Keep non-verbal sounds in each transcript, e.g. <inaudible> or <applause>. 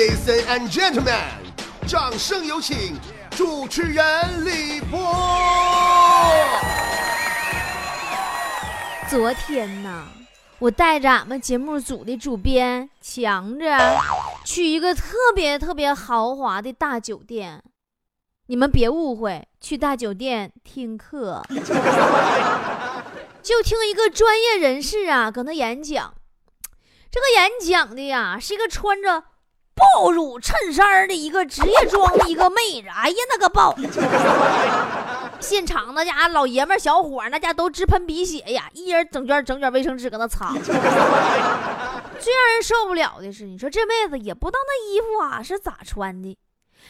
Ladies and gentlemen，掌声有请主持人李波。昨天呢，我带着俺们节目组的主编强子去一个特别特别豪华的大酒店。你们别误会，去大酒店听课，<laughs> 就听一个专业人士啊搁那演讲。这个演讲的呀，是一个穿着暴乳衬衫的一个职业装的一个妹子。哎呀，那个爆！<laughs> 现场那家老爷们小伙那家都直喷鼻血呀，一人整卷整卷卫生纸搁那擦。<laughs> 最让人受不了的是，你说这妹子也不知道那衣服啊是咋穿的，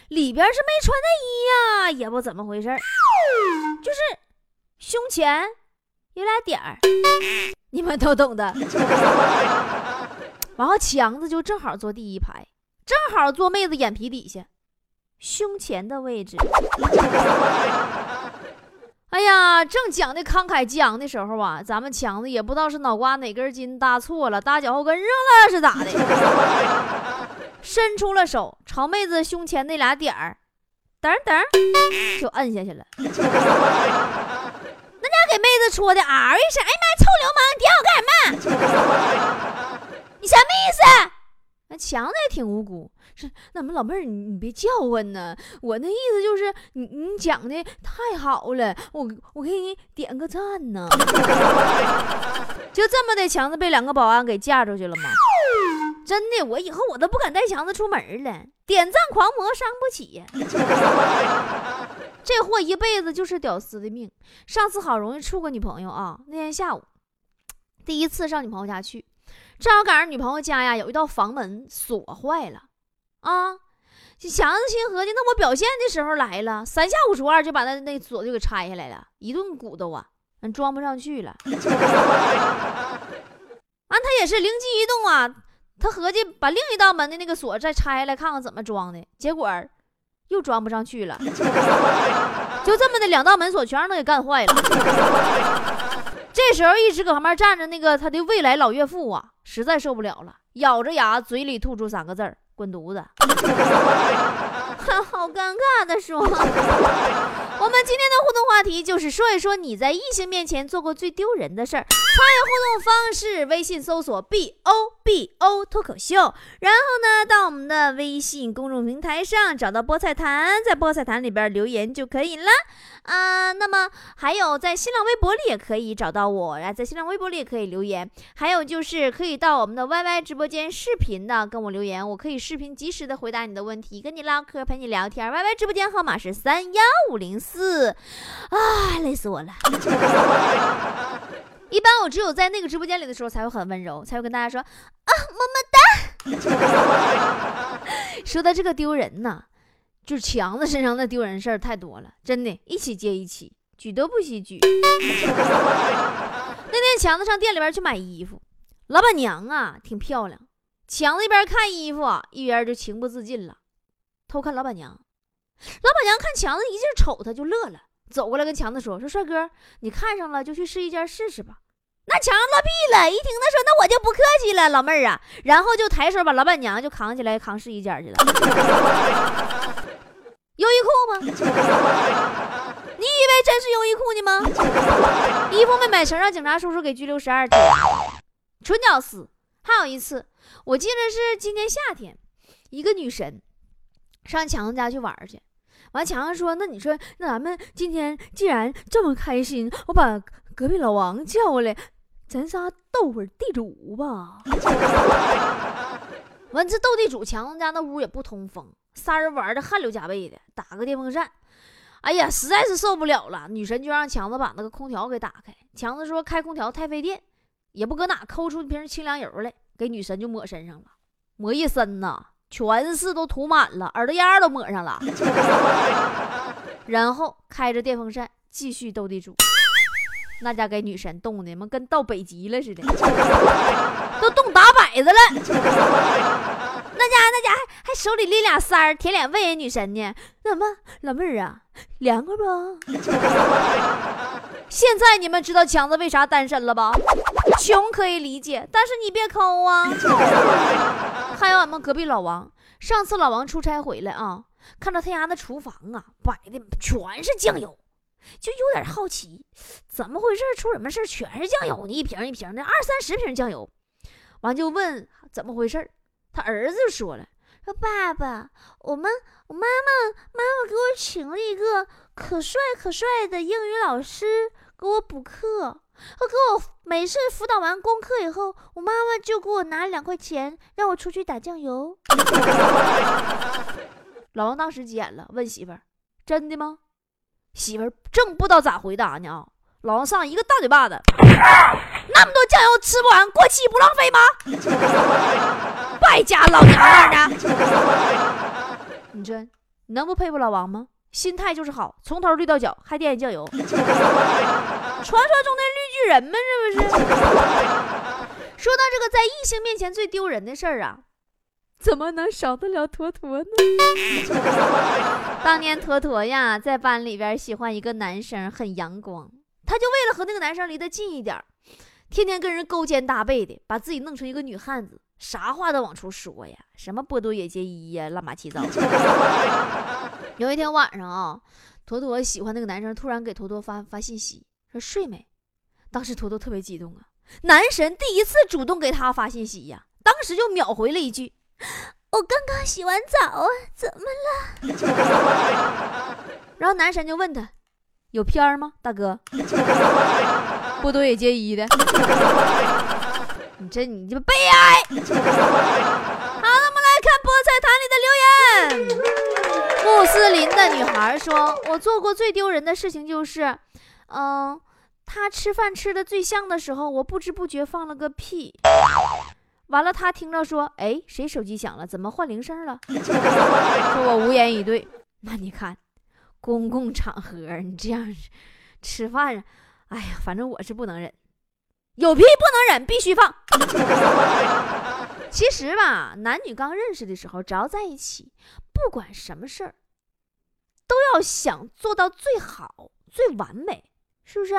里边是没穿内衣呀，也不怎么回事就是胸前有俩点儿，你们都懂的。<laughs> 然后强子就正好坐第一排，正好坐妹子眼皮底下，胸前的位置。<laughs> 哎呀，正讲的慷慨激昂的时候啊，咱们强子也不知道是脑瓜哪根筋搭错了，搭脚后跟上了是咋的？<laughs> 伸出了手，朝妹子胸前那俩点儿，噔噔就摁下去了。<laughs> 那家给妹子戳的嗷一声，哎妈，臭流氓，点我干什么？你什么意思？那强子也挺无辜，是那么老妹儿，你你别叫唤呢。我那意思就是你你讲的太好了，我我给你点个赞呢。<laughs> 就这么的，强子被两个保安给架出去了吗？真的，我以后我都不敢带强子出门了。点赞狂魔伤不起。<laughs> 这货一辈子就是屌丝的命。上次好容易处个女朋友啊，那天下午第一次上女朋友家去。正好赶上女朋友家呀，有一道房门锁坏了，啊，就强子心合计，那我表现的时候来了，三下五除二就把那那锁就给拆下来了，一顿鼓捣啊，俺装不上去了。<laughs> 啊，他也是灵机一动啊，他合计把另一道门的那个锁再拆下来看看怎么装的，结果又装不上去了，<laughs> 就这么的两道门锁全让他给干坏了。这时候一直搁旁边站着那个他的未来老岳父啊，实在受不了了，咬着牙嘴里吐出三个字儿：“滚犊子！” <laughs> 好尴尬的说。我们今天的互动话题就是说一说你在异性面前做过最丢人的事儿。参与互动方式：微信搜索 “b o b o” 脱口秀，然后呢，到我们的微信公众平台上找到菠菜坛，在菠菜坛里边留言就可以了。啊，那么还有在新浪微博里也可以找到我，然后在新浪微博里也可以留言。还有就是可以到我们的 YY 直播间视频的跟我留言，我可以视频及时的回答你的问题，跟你唠嗑，陪你聊天。YY 直播间号码是三幺五零四，啊，累死我了。<laughs> 一般我只有在那个直播间里的时候才会很温柔，才会跟大家说啊，么么哒。<laughs> 说到这个丢人呢。就是强子身上那丢人事儿太多了，真的，一起接一起，举都不许举。<laughs> 那天强子上店里边去买衣服，老板娘啊挺漂亮，强子一边看衣服一边就情不自禁了，偷看老板娘。老板娘看强子一劲瞅他，就乐了，走过来跟强子说：“说帅哥，你看上了就去试一件试试吧。”那强子乐屁了，一听他说，那我就不客气了，老妹儿啊，然后就抬手把老板娘就扛起来扛试衣间去了。<laughs> 你以为真是优衣库呢吗？衣服没买成，让警察叔叔给拘留十二天，纯屌丝。还有一次，我记得是今年夏天，一个女神上强子家去玩去，完强子说：“那你说，那咱们今天既然这么开心，我把隔壁老王叫过来，咱仨斗会儿地主吧。”完这斗地主，强子家那屋也不通风。仨人玩的汗流浃背的，打个电风扇，哎呀，实在是受不了了。女神就让强子把那个空调给打开。强子说开空调太费电，也不搁哪抠出一瓶清凉油来，给女神就抹身上了，抹一身呐，全是都涂满了，耳朵眼都抹上了。<laughs> 然后开着电风扇继续斗地主，那家给女神冻的，妈跟到北极了似的，<laughs> 都冻打摆子了。<laughs> 那家那家还手里拎俩塞儿，舔脸问人女神呢？怎么，老妹儿啊，凉快不？<laughs> 现在你们知道强子为啥单身了吧？穷可以理解，但是你别抠啊！<laughs> 还有俺们隔壁老王，上次老王出差回来啊，看到他家的厨房啊，摆的全是酱油，就有点好奇，怎么回事？出什么事？全是酱油呢，一瓶一瓶的，二三十瓶酱油。完就问怎么回事他儿子就说了：“说爸爸，我们我妈妈妈妈给我请了一个可帅可帅的英语老师给我补课。”他给我每次辅导完功课以后，我妈妈就给我拿两块钱，让我出去打酱油。<laughs> 老王当时急眼了，问媳妇儿：“真的吗？”媳妇儿正不知道咋回答呢啊！老王上一个大嘴巴子，那么多酱油吃不完，过期不浪费吗？<laughs> 败家老娘们的！<laughs> 你说你能不佩服老王吗？心态就是好，从头绿到脚，还惦记酱油。<laughs> 传说中的绿巨人吗？是不是？<laughs> 说到这个在异性面前最丢人的事儿啊，怎么能少得了坨坨呢？当年坨坨呀，在班里边喜欢一个男生，很阳光，他就为了和那个男生离得近一点，天天跟人勾肩搭背的，把自己弄成一个女汉子，啥话都往出说呀，什么波多野结衣呀，乱七糟。<laughs> 有一天晚上啊，坨坨喜欢那个男生，突然给坨坨发发信息。说睡没？当时坨坨特别激动啊，男神第一次主动给他发信息呀，当时就秒回了一句：“我刚刚洗完澡啊，怎么了？” <laughs> 然后男神就问他：“有片儿吗，大哥？”波多野结衣的，你这你这悲哀。<laughs> 好了，我们来看菠菜坛里的留言。穆斯林的女孩说：“我做过最丢人的事情就是。”嗯，他吃饭吃的最香的时候，我不知不觉放了个屁。完了，他听着说：“哎，谁手机响了？怎么换铃声了？”说我无言以对。那你看，公共场合你这样吃饭，哎呀，反正我是不能忍，有屁不能忍，必须放。<laughs> 其实吧，男女刚认识的时候，只要在一起，不管什么事儿，都要想做到最好、最完美。是不是？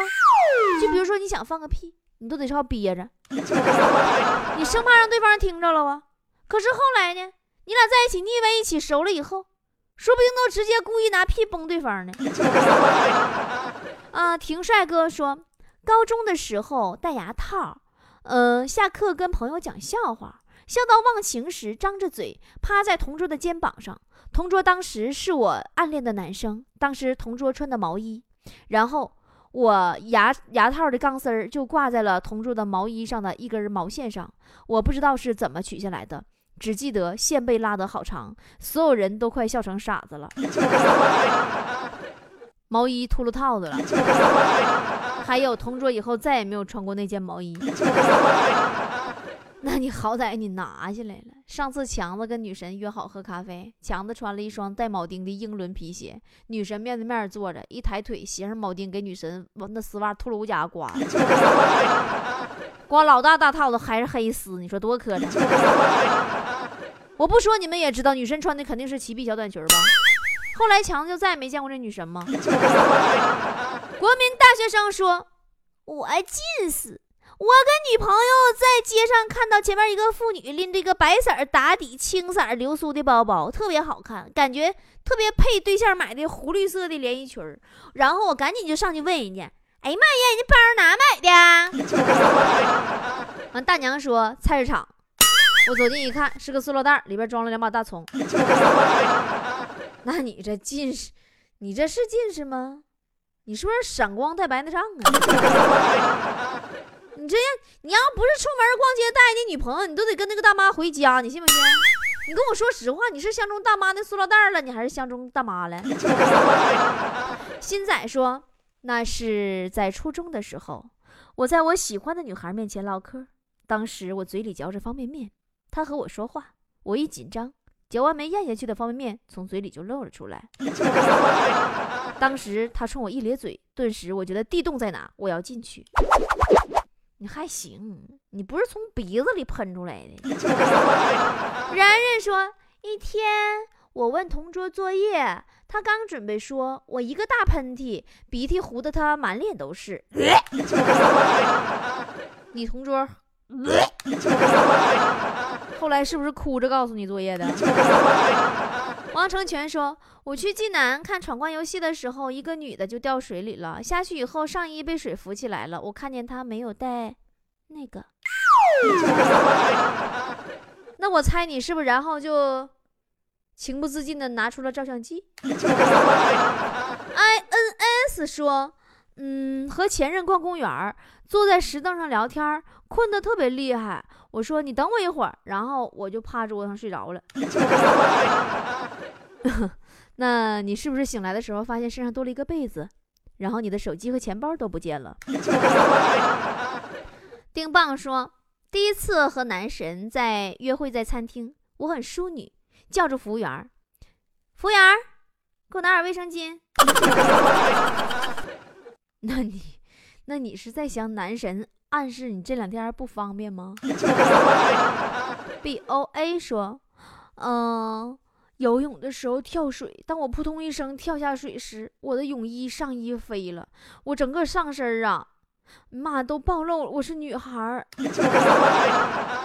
就比如说你想放个屁，你都得是要憋着，你生怕让对方听着了啊。可是后来呢，你俩在一起腻歪一起熟了以后，说不定都直接故意拿屁崩对方呢。<laughs> 啊，婷帅哥说，高中的时候戴牙套，呃，下课跟朋友讲笑话，笑到忘情时张着嘴趴在同桌的肩膀上。同桌当时是我暗恋的男生，当时同桌穿的毛衣，然后。我牙牙套的钢丝儿就挂在了同桌的毛衣上的一根毛线上，我不知道是怎么取下来的，只记得线被拉得好长，所有人都快笑成傻子了。<laughs> 毛衣秃噜套子了，还有同桌以后再也没有穿过那件毛衣。<laughs> 那你好歹你拿下来了。上次强子跟女神约好喝咖啡，强子穿了一双带铆钉的英伦皮鞋，女神面对面坐着，一抬腿鞋上铆钉给女神往那丝袜秃噜家刮，<laughs> 刮老大大套子还是黑丝，你说多磕碜？<laughs> 我不说你们也知道，女神穿的肯定是齐臂小短裙吧？后来强子就再也没见过这女神吗？国民大学生说：“我近视。”我跟女朋友在街上看到前面一个妇女拎着一个白色打底、青色流苏的包包，特别好看，感觉特别配对象买的湖绿色的连衣裙然后我赶紧就上去问人家：“哎呀妈呀，你包哪买的？” <laughs> 完，大娘说：“菜市场。”我走近一看，是个塑料袋，里边装了两把大葱。那你这近视，你这是近视吗？你是不是闪光带白内障啊？<laughs> 你这样，你要不是出门逛街带你女朋友，你都得跟那个大妈回家，你信不信？你跟我说实话，你是相中大妈那塑料袋了，你还是相中大妈了？<laughs> 新仔说，那是在初中的时候，我在我喜欢的女孩面前唠嗑，当时我嘴里嚼着方便面，她和我说话，我一紧张，嚼完没咽下去的方便面从嘴里就漏了出来。<laughs> 当时他冲我一咧嘴，顿时我觉得地洞在哪，我要进去。你还行，你不是从鼻子里喷出来的。然然说，一天我问同桌作业，他刚准备说，我一个大喷嚏，鼻涕糊得他满脸都是。<laughs> 你同桌，<laughs> 后来是不是哭着告诉你作业的？王成全说：“我去济南看闯关游戏的时候，一个女的就掉水里了。下去以后，上衣被水浮起来了。我看见她没有带那个。<laughs> 那我猜你是不是然后就情不自禁的拿出了照相机？”INS 说：“嗯，和前任逛公园，坐在石凳上聊天，困得特别厉害。我说你等我一会儿，然后我就趴桌上睡着了。” <laughs> 那你是不是醒来的时候发现身上多了一个被子，然后你的手机和钱包都不见了？<laughs> 丁棒说，第一次和男神在约会在餐厅，我很淑女，叫住服务员，服务员，给我拿点卫生巾。<laughs> 那你，那你是在向男神暗示你这两天不方便吗？B O A 说，嗯。游泳的时候跳水，当我扑通一声跳下水时，我的泳衣上衣飞了，我整个上身啊，妈都暴露了，我是女孩 <laughs>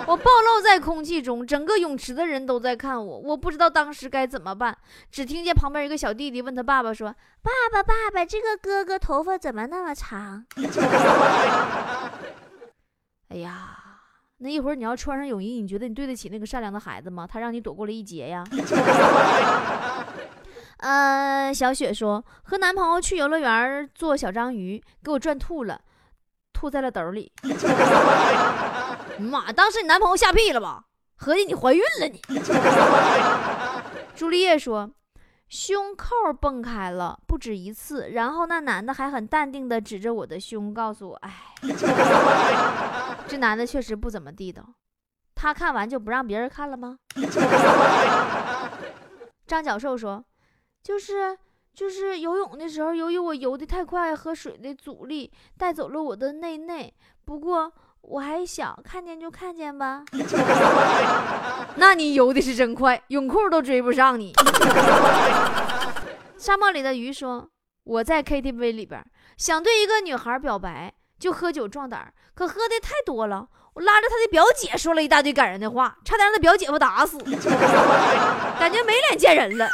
我暴露在空气中，整个泳池的人都在看我，我不知道当时该怎么办，只听见旁边一个小弟弟问他爸爸说：“爸爸，爸爸，这个哥哥头发怎么那么长？” <laughs> 哎呀！那一会儿你要穿上泳衣，你觉得你对得起那个善良的孩子吗？他让你躲过了一劫呀。<laughs> 呃，小雪说和男朋友去游乐园做小章鱼，给我转吐了，吐在了兜里。<laughs> 妈，当时你男朋友吓屁了吧？合计你怀孕了你。<laughs> 朱丽叶说。胸扣崩开了不止一次，然后那男的还很淡定地指着我的胸，告诉我：“哎，这男的确实不怎么地道。他看完就不让别人看了吗？” <laughs> 张教授说：“就是就是游泳的时候，由于我游的太快和水的阻力带走了我的内内。不过我还小，看见就看见吧。<laughs> 那你游的是真快，泳裤都追不上你。<laughs> ”沙漠里的鱼说：“我在 KTV 里边想对一个女孩表白，就喝酒壮胆，可喝的太多了，我拉着他的表姐说了一大堆感人的话，差点让他表姐夫打死，<laughs> 感觉没脸见人了。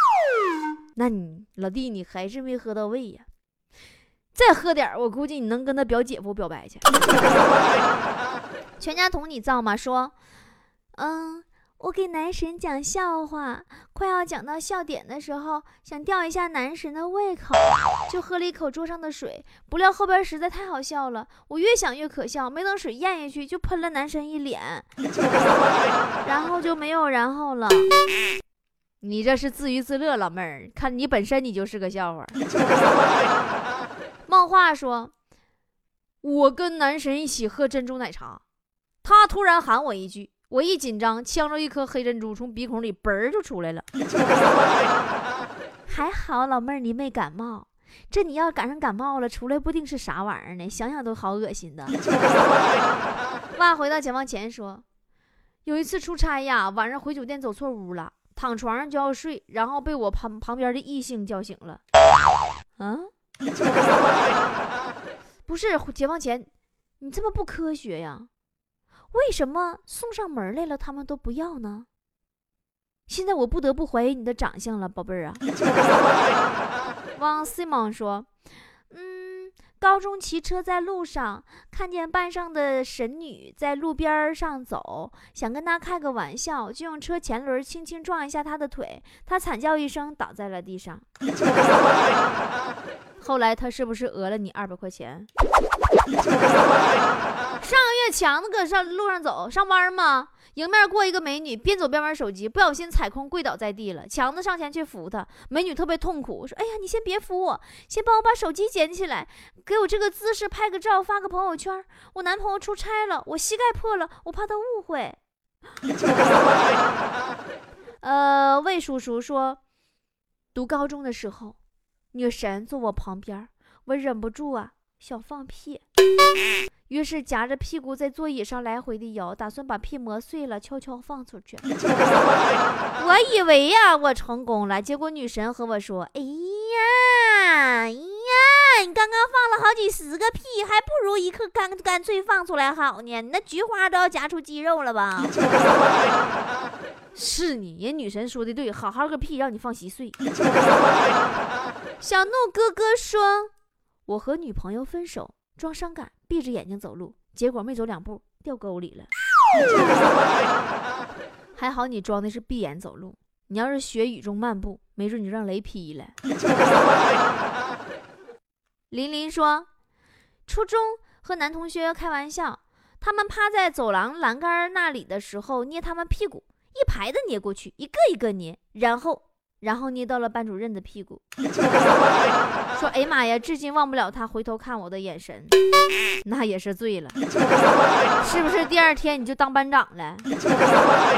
那你老弟，你还是没喝到位呀？再喝点，我估计你能跟他表姐夫表白去。<laughs> 全家桶你造吗？说，嗯。”我给男神讲笑话，快要讲到笑点的时候，想吊一下男神的胃口，就喝了一口桌上的水。不料后边实在太好笑了，我越想越可笑，没等水咽下去，就喷了男神一脸，<laughs> 然后就没有然后了。你这是自娱自乐，老妹儿，看你本身你就是个笑话。梦话说，我跟男神一起喝珍珠奶茶，他突然喊我一句。我一紧张，呛着一颗黑珍珠从鼻孔里嘣儿就出来了。<laughs> 还好老妹儿你没感冒，这你要赶上感冒了，出来不定是啥玩意儿呢？想想都好恶心的。<laughs> 哇，回到解放前说，有一次出差呀，晚上回酒店走错屋了，躺床上就要睡，然后被我旁旁边的异性叫醒了。啊？<laughs> 不是解放前，你这么不科学呀？为什么送上门来了，他们都不要呢？现在我不得不怀疑你的长相了，宝贝儿啊。<laughs> 汪 Simon 说：“嗯，高中骑车在路上，看见班上的神女在路边上走，想跟她开个玩笑，就用车前轮轻轻撞一下她的腿，她惨叫一声，倒在了地上。<laughs> 后来他是不是讹了你二百块钱？” <laughs> 上个月强子搁上路上走上班嘛，迎面过一个美女，边走边玩手机，不小心踩空跪倒在地了。强子上前去扶她，美女特别痛苦，说：“哎呀，你先别扶我，先帮我把手机捡起来，给我这个姿势拍个照发个朋友圈。我男朋友出差了，我膝盖破了，我怕他误会。<laughs> ”呃，魏叔叔说，读高中的时候，女神坐我旁边，我忍不住啊。想放屁，于是夹着屁股在座椅上来回的摇，打算把屁磨碎了，悄悄放出去。<laughs> 我以为呀，我成功了，结果女神和我说：“哎呀，哎呀，你刚刚放了好几十个屁，还不如一颗干干脆放出来好呢。你那菊花都要夹出肌肉了吧？” <laughs> 是你，人女神说的对，好好个屁，让你放稀碎。小怒哥哥说：“我和女朋友分手，装伤感，闭着眼睛走路，结果没走两步掉沟里了。<laughs> 还好你装的是闭眼走路，你要是学雨中漫步，没准你就让雷劈了。<laughs> ”林林说：“初中和男同学开玩笑，他们趴在走廊栏杆那里的时候，捏他们屁股。”一排的捏过去，一个一个捏，然后，然后捏到了班主任的屁股，<laughs> 说：“哎呀妈呀，至今忘不了他回头看我的眼神，那也是醉了，是不是？第二天你就当班长了？”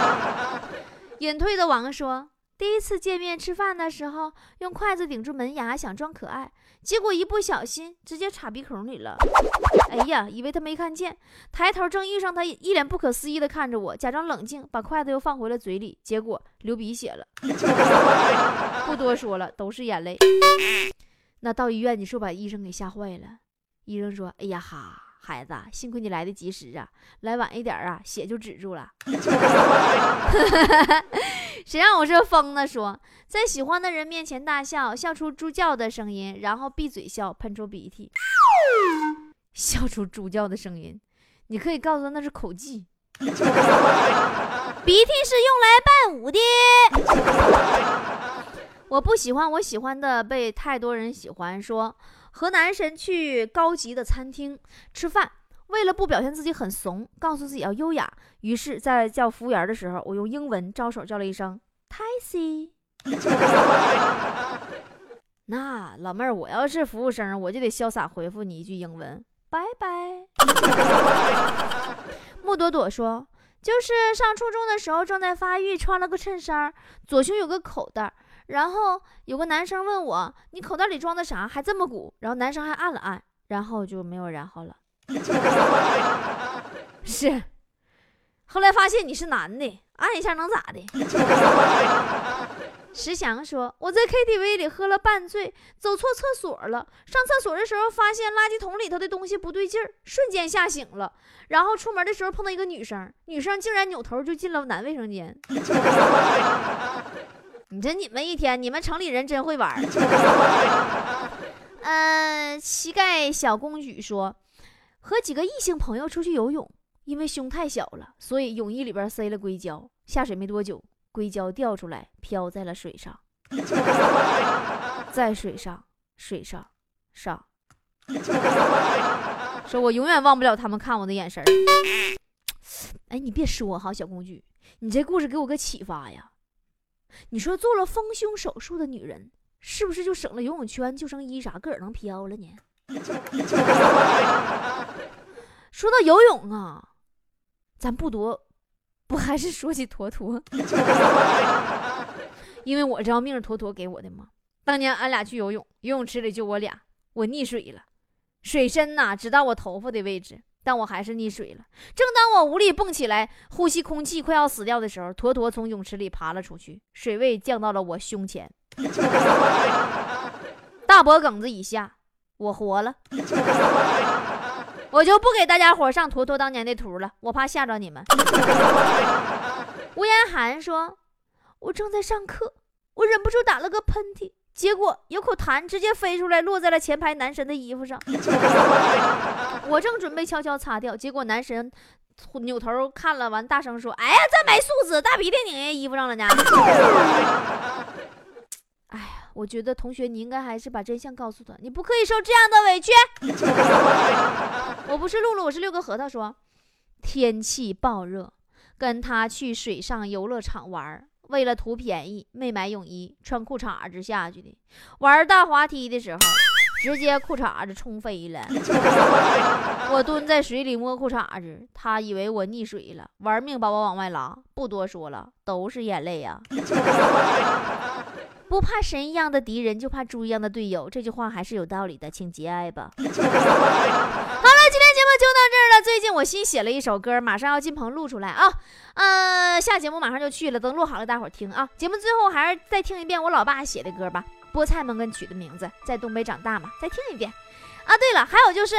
<laughs> 隐退的王说。第一次见面吃饭的时候，用筷子顶住门牙想装可爱，结果一不小心直接插鼻孔里了。哎呀，以为他没看见，抬头正遇上他一脸不可思议的看着我，假装冷静，把筷子又放回了嘴里，结果流鼻血了。<laughs> 不多说了，都是眼泪。那到医院，你是不把医生给吓坏了？医生说：“哎呀哈。”孩子，幸亏你来的及时啊！来晚一点啊，血就止住了。<laughs> 谁让我是疯呢？说在喜欢的人面前大笑，笑出猪叫的声音，然后闭嘴笑，喷出鼻涕，笑出猪叫的声音。你可以告诉他那是口技。<laughs> 鼻涕是用来伴舞的。<laughs> 我不喜欢我喜欢的被太多人喜欢。说。和男神去高级的餐厅吃饭，为了不表现自己很怂，告诉自己要优雅，于是，在叫服务员的时候，我用英文招手叫了一声 “taxi”。<laughs> 那老妹儿，我要是服务生，我就得潇洒回复你一句英文“拜拜”。<laughs> 木朵朵说：“就是上初中的时候正在发育，穿了个衬衫，左胸有个口袋。”然后有个男生问我：“你口袋里装的啥？还这么鼓？”然后男生还按了按，然后就没有然后了。<laughs> 是，后来发现你是男的，按一下能咋的？<laughs> 石祥说：“我在 KTV 里喝了半醉，走错厕所了。上厕所的时候发现垃圾桶里头的东西不对劲儿，瞬间吓醒了。然后出门的时候碰到一个女生，女生竟然扭头就进了男卫生间。<laughs> ”你这你们一天，你们城里人真会玩。嗯，<laughs> 膝盖小公举说，和几个异性朋友出去游泳，因为胸太小了，所以泳衣里边塞了硅胶。下水没多久，硅胶掉出来，飘在了水上，<laughs> 在水上，水上，上。说我永远忘不了他们看我的眼神。哎，你别说哈，小公举，你这故事给我个启发呀。你说做了丰胸手术的女人，是不是就省了游泳圈、救生衣啥，个儿能飘了呢？<laughs> 说到游泳啊，咱不多，不还是说起坨坨？<laughs> 因为我这条命是坨坨给我的嘛。当年俺俩去游泳，游泳池里就我俩，我溺水了，水深呐，直到我头发的位置。但我还是溺水了。正当我无力蹦起来呼吸空气，快要死掉的时候，坨坨从泳池里爬了出去，水位降到了我胸前，<laughs> 大脖梗子以下，我活了。我就不给大家伙上坨坨当年的图了，我怕吓着你们。<laughs> 吴言涵说：“我正在上课，我忍不住打了个喷嚏。”结果有口痰直接飞出来，落在了前排男神的衣服上。我正准备悄悄擦掉，结果男神扭头看了，完大声说：“哎呀，这没素质，大鼻涕拧人衣服上了呢！”哎呀，我觉得同学你应该还是把真相告诉他，你不可以受这样的委屈。<laughs> 我不是露露，我是六个核桃。说天气暴热，跟他去水上游乐场玩。为了图便宜，没买泳衣，穿裤衩子下去的。玩大滑梯的时候，直接裤衩子冲飞了。<laughs> 我蹲在水里摸裤衩子，他以为我溺水了，玩命把我往外拉。不多说了，都是眼泪呀。<laughs> 不怕神一样的敌人，就怕猪一样的队友。这句话还是有道理的，请节哀吧。好了，今天节目就到这儿了。最近我新写了一首歌，马上要进棚录出来啊。呃，下节目马上就去了，等录好了，大伙儿听啊。节目最后还是再听一遍我老爸写的歌吧，《菠菜们》跟取的名字，在东北长大嘛，再听一遍。啊，对了，还有就是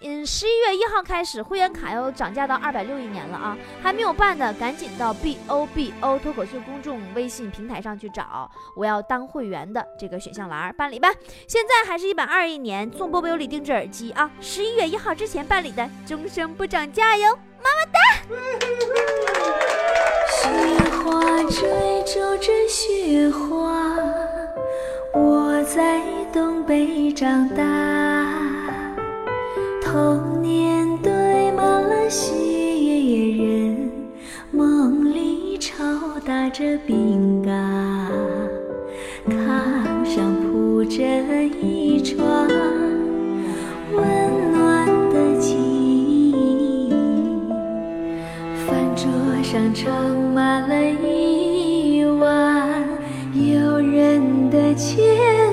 嗯，十一月一号开始，会员卡要涨价到二百六一年了啊！还没有办的，赶紧到 B O B O 脱口秀公众微信平台上去找“我要当会员”的这个选项栏办理吧。现在还是一百二一年，送波波有礼定制耳机啊！十一月一号之前办理的，终生不涨价哟，么么哒！雪花追逐着雪花，在东北长大。童年堆满了雪人，梦里抽打着饼干，炕上铺着一床温暖的记忆，饭桌上盛满了一碗诱人的牵